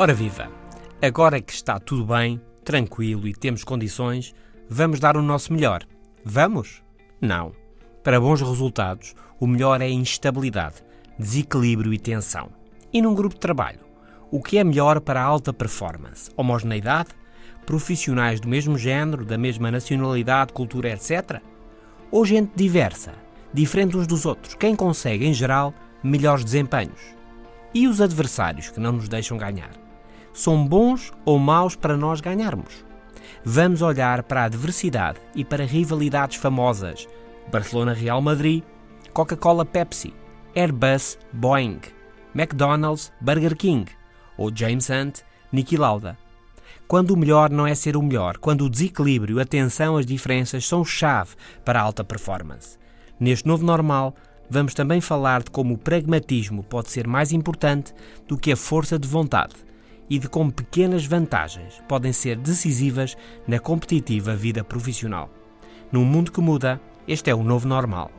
Ora viva! Agora que está tudo bem, tranquilo e temos condições, vamos dar o nosso melhor. Vamos? Não. Para bons resultados, o melhor é instabilidade, desequilíbrio e tensão. E num grupo de trabalho, o que é melhor para alta performance? Homogeneidade? Profissionais do mesmo género, da mesma nacionalidade, cultura, etc? Ou gente diversa, diferente uns dos outros? Quem consegue, em geral, melhores desempenhos? E os adversários que não nos deixam ganhar? São bons ou maus para nós ganharmos. Vamos olhar para a diversidade e para rivalidades famosas: Barcelona-Real Madrid, Coca-Cola-Pepsi, Airbus, Boeing, McDonald's, Burger King ou James Hunt, Niki Lauda. Quando o melhor não é ser o melhor, quando o desequilíbrio, a tensão, as diferenças são chave para a alta performance. Neste novo normal, vamos também falar de como o pragmatismo pode ser mais importante do que a força de vontade e de como pequenas vantagens podem ser decisivas na competitiva vida profissional. Num mundo que muda, este é o novo normal.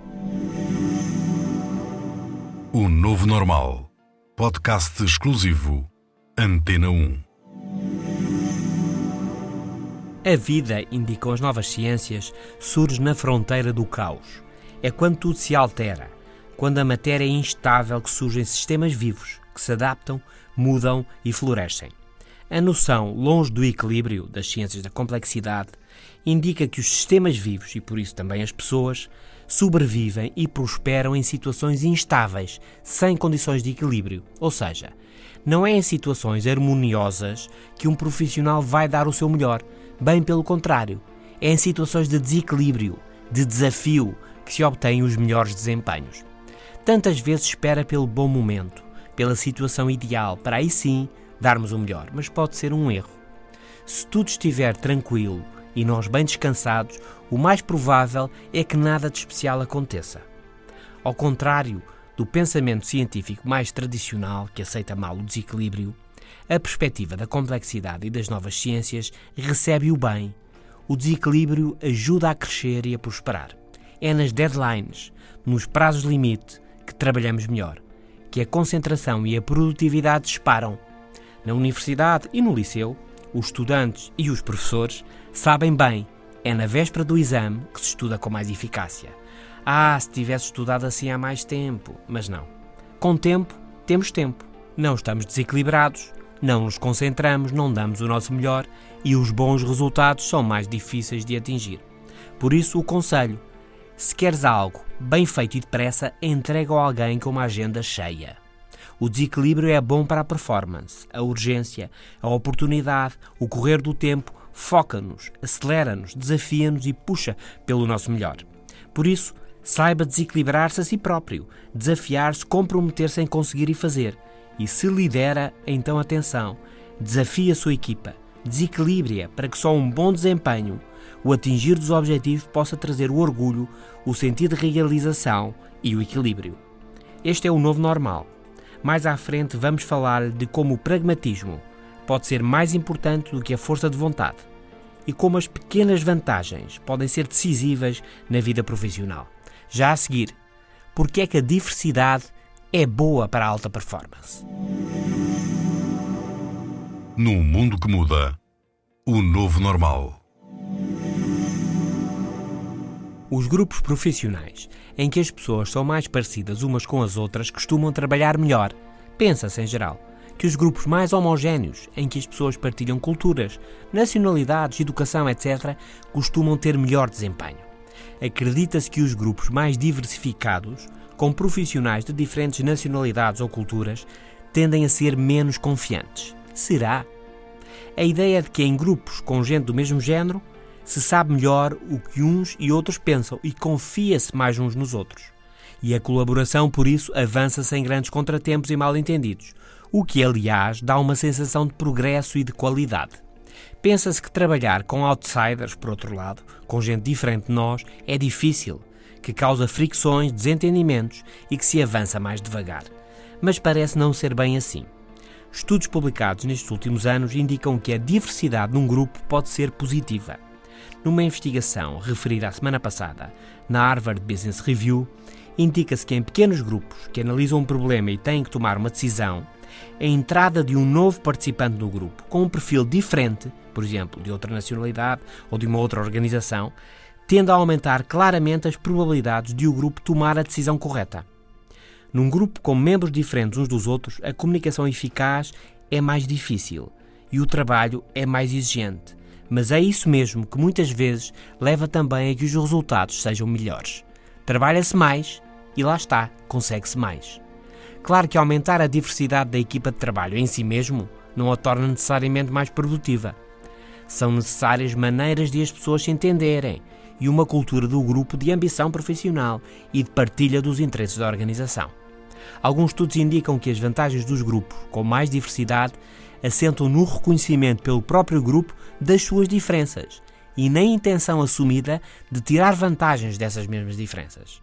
O Novo Normal. Podcast exclusivo. Antena 1. A vida, indicam as novas ciências, surge na fronteira do caos. É quando tudo se altera, quando a matéria é instável que surgem sistemas vivos que se adaptam mudam e florescem. A noção, longe do equilíbrio das ciências da complexidade, indica que os sistemas vivos, e por isso também as pessoas, sobrevivem e prosperam em situações instáveis, sem condições de equilíbrio. Ou seja, não é em situações harmoniosas que um profissional vai dar o seu melhor, bem pelo contrário, é em situações de desequilíbrio, de desafio, que se obtêm os melhores desempenhos. Tantas vezes espera pelo bom momento, pela situação ideal, para aí sim darmos o melhor, mas pode ser um erro. Se tudo estiver tranquilo e nós bem descansados, o mais provável é que nada de especial aconteça. Ao contrário do pensamento científico mais tradicional, que aceita mal o desequilíbrio, a perspectiva da complexidade e das novas ciências recebe o bem. O desequilíbrio ajuda a crescer e a prosperar. É nas deadlines, nos prazos limite, que trabalhamos melhor que a concentração e a produtividade disparam. Na universidade e no liceu, os estudantes e os professores sabem bem, é na véspera do exame que se estuda com mais eficácia. Ah, se tivesse estudado assim há mais tempo. Mas não. Com tempo, temos tempo. Não estamos desequilibrados, não nos concentramos, não damos o nosso melhor e os bons resultados são mais difíceis de atingir. Por isso, o conselho: se queres algo bem feito e depressa, entrega a alguém com uma agenda cheia. O desequilíbrio é bom para a performance, a urgência, a oportunidade, o correr do tempo foca-nos, acelera-nos, desafia-nos e puxa pelo nosso melhor. Por isso, saiba desequilibrar-se a si próprio, desafiar-se, comprometer-se em conseguir e fazer. E se lidera, então atenção, desafie a sua equipa, desequilibre-a para que só um bom desempenho o atingir dos objetivos possa trazer o orgulho, o sentido de realização e o equilíbrio. Este é o novo normal. Mais à frente vamos falar de como o pragmatismo pode ser mais importante do que a força de vontade e como as pequenas vantagens podem ser decisivas na vida profissional. Já a seguir, porque é que a diversidade é boa para a alta performance? Num mundo que muda, o novo normal. Os grupos profissionais, em que as pessoas são mais parecidas umas com as outras, costumam trabalhar melhor. Pensa-se, em geral, que os grupos mais homogéneos, em que as pessoas partilham culturas, nacionalidades, educação, etc., costumam ter melhor desempenho. Acredita-se que os grupos mais diversificados, com profissionais de diferentes nacionalidades ou culturas, tendem a ser menos confiantes. Será? A ideia de que em grupos com gente do mesmo género se sabe melhor o que uns e outros pensam e confia-se mais uns nos outros. E a colaboração, por isso, avança sem grandes contratempos e mal-entendidos, o que, aliás, dá uma sensação de progresso e de qualidade. Pensa-se que trabalhar com outsiders, por outro lado, com gente diferente de nós, é difícil, que causa fricções, desentendimentos e que se avança mais devagar. Mas parece não ser bem assim. Estudos publicados nestes últimos anos indicam que a diversidade num grupo pode ser positiva. Numa investigação referida a semana passada na Harvard Business Review, indica-se que em pequenos grupos que analisam um problema e têm que tomar uma decisão, a entrada de um novo participante no grupo com um perfil diferente, por exemplo, de outra nacionalidade ou de uma outra organização, tende a aumentar claramente as probabilidades de o grupo tomar a decisão correta. Num grupo com membros diferentes uns dos outros, a comunicação eficaz é mais difícil e o trabalho é mais exigente. Mas é isso mesmo que muitas vezes leva também a que os resultados sejam melhores. Trabalha-se mais e lá está, consegue-se mais. Claro que aumentar a diversidade da equipa de trabalho em si mesmo não a torna necessariamente mais produtiva. São necessárias maneiras de as pessoas se entenderem e uma cultura do grupo de ambição profissional e de partilha dos interesses da organização. Alguns estudos indicam que as vantagens dos grupos com mais diversidade assentam no reconhecimento pelo próprio grupo das suas diferenças e na intenção assumida de tirar vantagens dessas mesmas diferenças.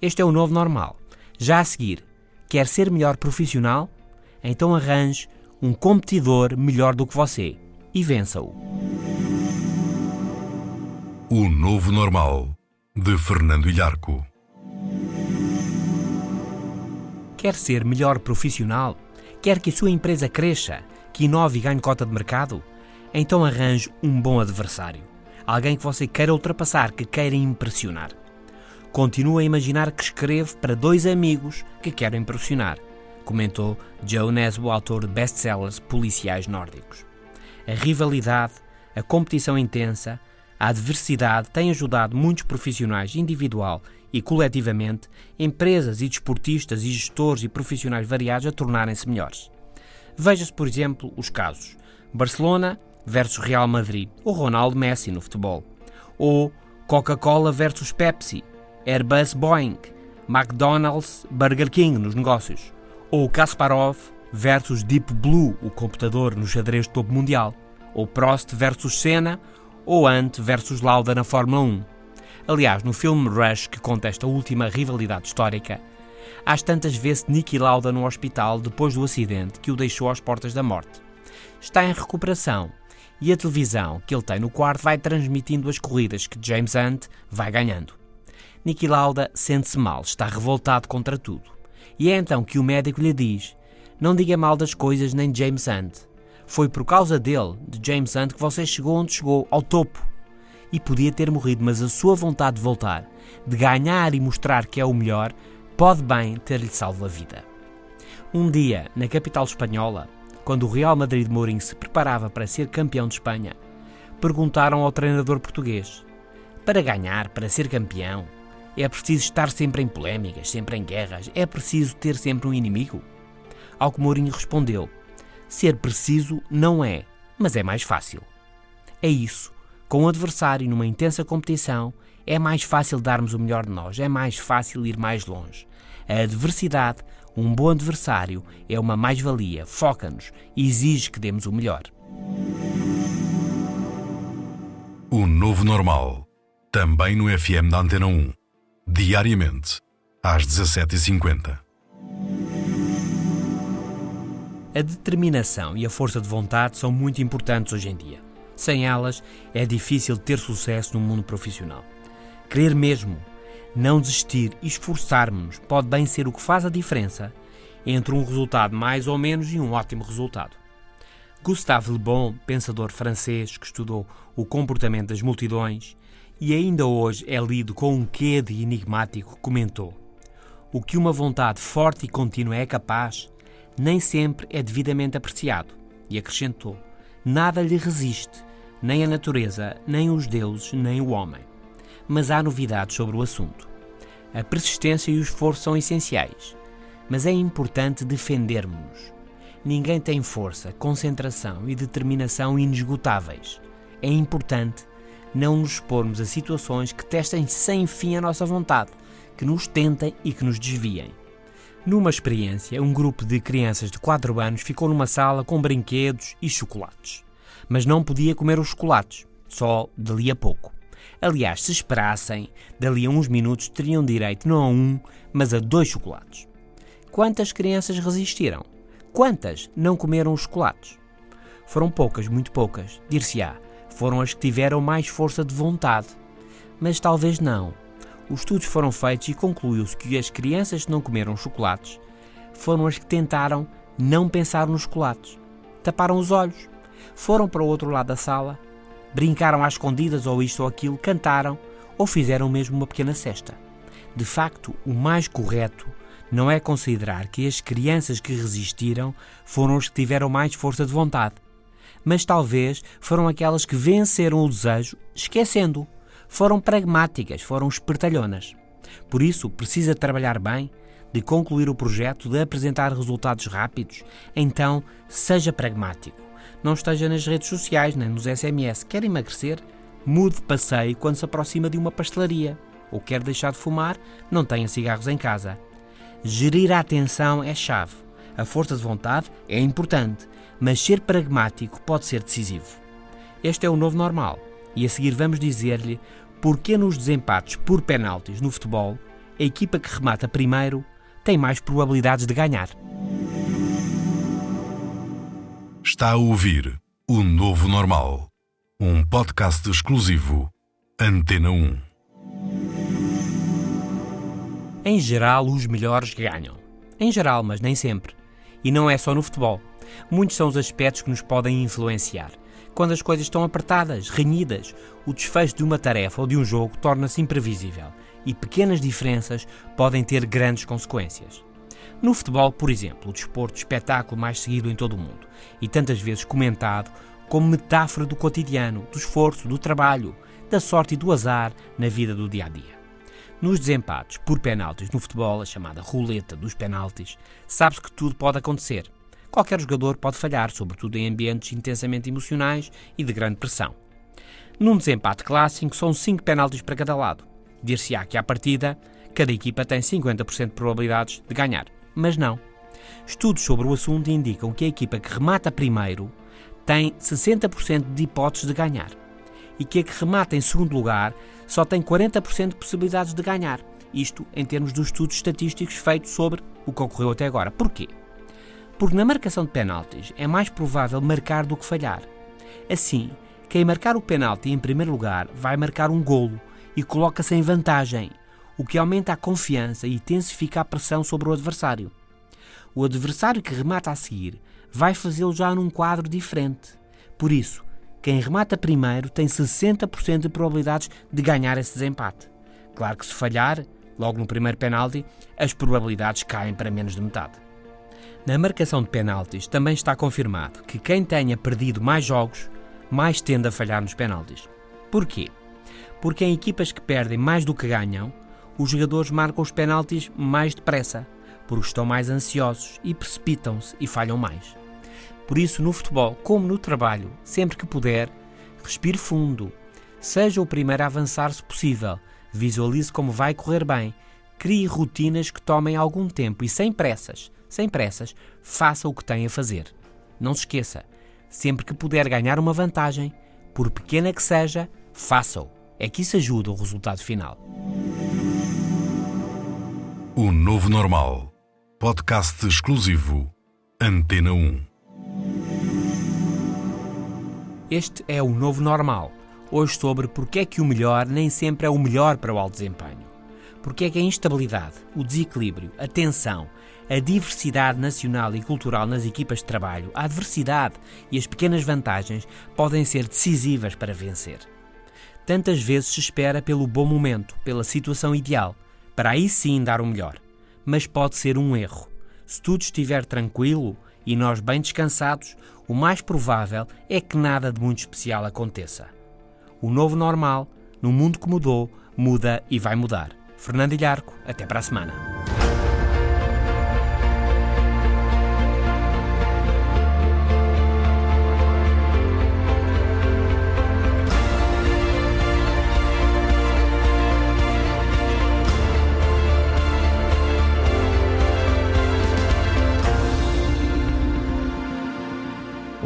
Este é o novo normal. Já a seguir, Quer ser melhor profissional? Então arranje um competidor melhor do que você e vença-o. O Novo Normal, de Fernando Ilharco. Quer ser melhor profissional? Quer que a sua empresa cresça, que inove e ganhe cota de mercado? Então arranje um bom adversário. Alguém que você queira ultrapassar, que queira impressionar. Continuo a imaginar que escrevo para dois amigos que quero impressionar, comentou Joe Nesbo, autor de best-sellers policiais nórdicos. A rivalidade, a competição intensa, a adversidade têm ajudado muitos profissionais individual e coletivamente, empresas e desportistas e gestores e profissionais variados a tornarem-se melhores. Veja-se, por exemplo, os casos. Barcelona versus Real Madrid, ou Ronaldo Messi no futebol, ou Coca-Cola versus Pepsi, Airbus Boeing, McDonald's Burger King nos negócios, ou Kasparov versus Deep Blue, o computador no xadrez de topo mundial, ou Prost versus Senna, ou Ant versus Lauda na Fórmula 1. Aliás, no filme Rush, que conta esta última rivalidade histórica, às tantas vezes Nicky Lauda no hospital depois do acidente que o deixou às portas da morte. Está em recuperação e a televisão que ele tem no quarto vai transmitindo as corridas que James Hunt vai ganhando. Niki Lauda sente-se mal, está revoltado contra tudo. E é então que o médico lhe diz: Não diga mal das coisas nem de James Hunt. Foi por causa dele, de James Hunt, que você chegou onde chegou, ao topo. E podia ter morrido, mas a sua vontade de voltar, de ganhar e mostrar que é o melhor, pode bem ter-lhe salvo a vida. Um dia, na capital espanhola, quando o Real Madrid Mourinho se preparava para ser campeão de Espanha, perguntaram ao treinador português: Para ganhar, para ser campeão, é preciso estar sempre em polémicas, sempre em guerras? É preciso ter sempre um inimigo? Ao que Mourinho respondeu: Ser preciso não é, mas é mais fácil. É isso. Com o adversário numa intensa competição, é mais fácil darmos o melhor de nós, é mais fácil ir mais longe. A adversidade, um bom adversário, é uma mais-valia, foca-nos e exige que demos o melhor. O novo normal, também no FM da Antena 1 diariamente, às 17h50. A determinação e a força de vontade são muito importantes hoje em dia. Sem elas, é difícil ter sucesso no mundo profissional. Querer mesmo, não desistir e esforçarmos pode bem ser o que faz a diferença entre um resultado mais ou menos e um ótimo resultado. Gustave Le Bon, pensador francês que estudou o comportamento das multidões e ainda hoje é lido com um quê de enigmático, comentou: O que uma vontade forte e contínua é capaz, nem sempre é devidamente apreciado. E acrescentou: Nada lhe resiste, nem a natureza, nem os deuses, nem o homem. Mas há novidades sobre o assunto. A persistência e o esforço são essenciais, mas é importante defendermos-nos. Ninguém tem força, concentração e determinação inesgotáveis. É importante não nos expormos a situações que testem sem fim a nossa vontade, que nos tentem e que nos desviem. Numa experiência, um grupo de crianças de 4 anos ficou numa sala com brinquedos e chocolates. Mas não podia comer os chocolates, só dali a pouco. Aliás, se esperassem, dali a uns minutos teriam direito não a um, mas a dois chocolates. Quantas crianças resistiram? Quantas não comeram os chocolates? Foram poucas, muito poucas, dir-se-á. Foram as que tiveram mais força de vontade. Mas talvez não. Os estudos foram feitos e concluiu-se que as crianças que não comeram chocolates foram as que tentaram não pensar nos chocolates. Taparam os olhos, foram para o outro lado da sala brincaram às escondidas ou isto ou aquilo, cantaram ou fizeram mesmo uma pequena cesta. De facto, o mais correto não é considerar que as crianças que resistiram foram as que tiveram mais força de vontade, mas talvez foram aquelas que venceram o desejo esquecendo-o. Foram pragmáticas, foram espertalhonas. Por isso, precisa trabalhar bem, de concluir o projeto, de apresentar resultados rápidos. Então, seja pragmático não esteja nas redes sociais nem nos SMS. Quer emagrecer? Mude de passeio quando se aproxima de uma pastelaria. Ou quer deixar de fumar? Não tenha cigarros em casa. Gerir a atenção é chave. A força de vontade é importante, mas ser pragmático pode ser decisivo. Este é o novo normal. E a seguir vamos dizer-lhe porque nos desempates por penaltis no futebol, a equipa que remata primeiro tem mais probabilidades de ganhar. Está a ouvir O Novo Normal, um podcast exclusivo Antena 1. Em geral, os melhores ganham. Em geral, mas nem sempre. E não é só no futebol. Muitos são os aspectos que nos podem influenciar. Quando as coisas estão apertadas, renhidas, o desfecho de uma tarefa ou de um jogo torna-se imprevisível e pequenas diferenças podem ter grandes consequências. No futebol, por exemplo, o desporto de espetáculo mais seguido em todo o mundo e tantas vezes comentado como metáfora do cotidiano, do esforço, do trabalho, da sorte e do azar na vida do dia a dia. Nos desempates por penaltis no futebol, a chamada roleta dos penaltis, sabe-se que tudo pode acontecer. Qualquer jogador pode falhar, sobretudo em ambientes intensamente emocionais e de grande pressão. Num desempate clássico, são 5 penaltis para cada lado. Dir-se-á que, à partida, cada equipa tem 50% de probabilidades de ganhar mas não. Estudos sobre o assunto indicam que a equipa que remata primeiro tem 60% de hipóteses de ganhar e que a que remata em segundo lugar só tem 40% de possibilidades de ganhar. Isto em termos dos estudos estatísticos feitos sobre o que ocorreu até agora. Porquê? Porque na marcação de penaltis é mais provável marcar do que falhar. Assim, quem marcar o penalti em primeiro lugar vai marcar um golo e coloca-se em vantagem o que aumenta a confiança e intensifica a pressão sobre o adversário. O adversário que remata a seguir vai fazê-lo já num quadro diferente. Por isso, quem remata primeiro tem 60% de probabilidades de ganhar esse desempate. Claro que se falhar, logo no primeiro penalti, as probabilidades caem para menos de metade. Na marcação de penaltis também está confirmado que quem tenha perdido mais jogos mais tende a falhar nos penaltis. Porquê? Porque em equipas que perdem mais do que ganham, os jogadores marcam os penaltis mais depressa, porque estão mais ansiosos e precipitam-se e falham mais. Por isso, no futebol, como no trabalho, sempre que puder, respire fundo, seja o primeiro a avançar se possível, visualize como vai correr bem, crie rotinas que tomem algum tempo e sem pressas, sem pressas, faça o que tem a fazer. Não se esqueça, sempre que puder ganhar uma vantagem, por pequena que seja, faça-o. É que isso ajuda o resultado final. O Novo Normal. Podcast exclusivo Antena 1. Este é o Novo Normal. Hoje sobre porque é que o melhor nem sempre é o melhor para o alto desempenho. Porque é que a instabilidade, o desequilíbrio, a tensão, a diversidade nacional e cultural nas equipas de trabalho, a adversidade e as pequenas vantagens podem ser decisivas para vencer. Tantas vezes se espera pelo bom momento, pela situação ideal, para aí sim dar o melhor. Mas pode ser um erro. Se tudo estiver tranquilo e nós bem descansados, o mais provável é que nada de muito especial aconteça. O novo normal, no mundo que mudou, muda e vai mudar. Fernando Ilharco, até para a semana.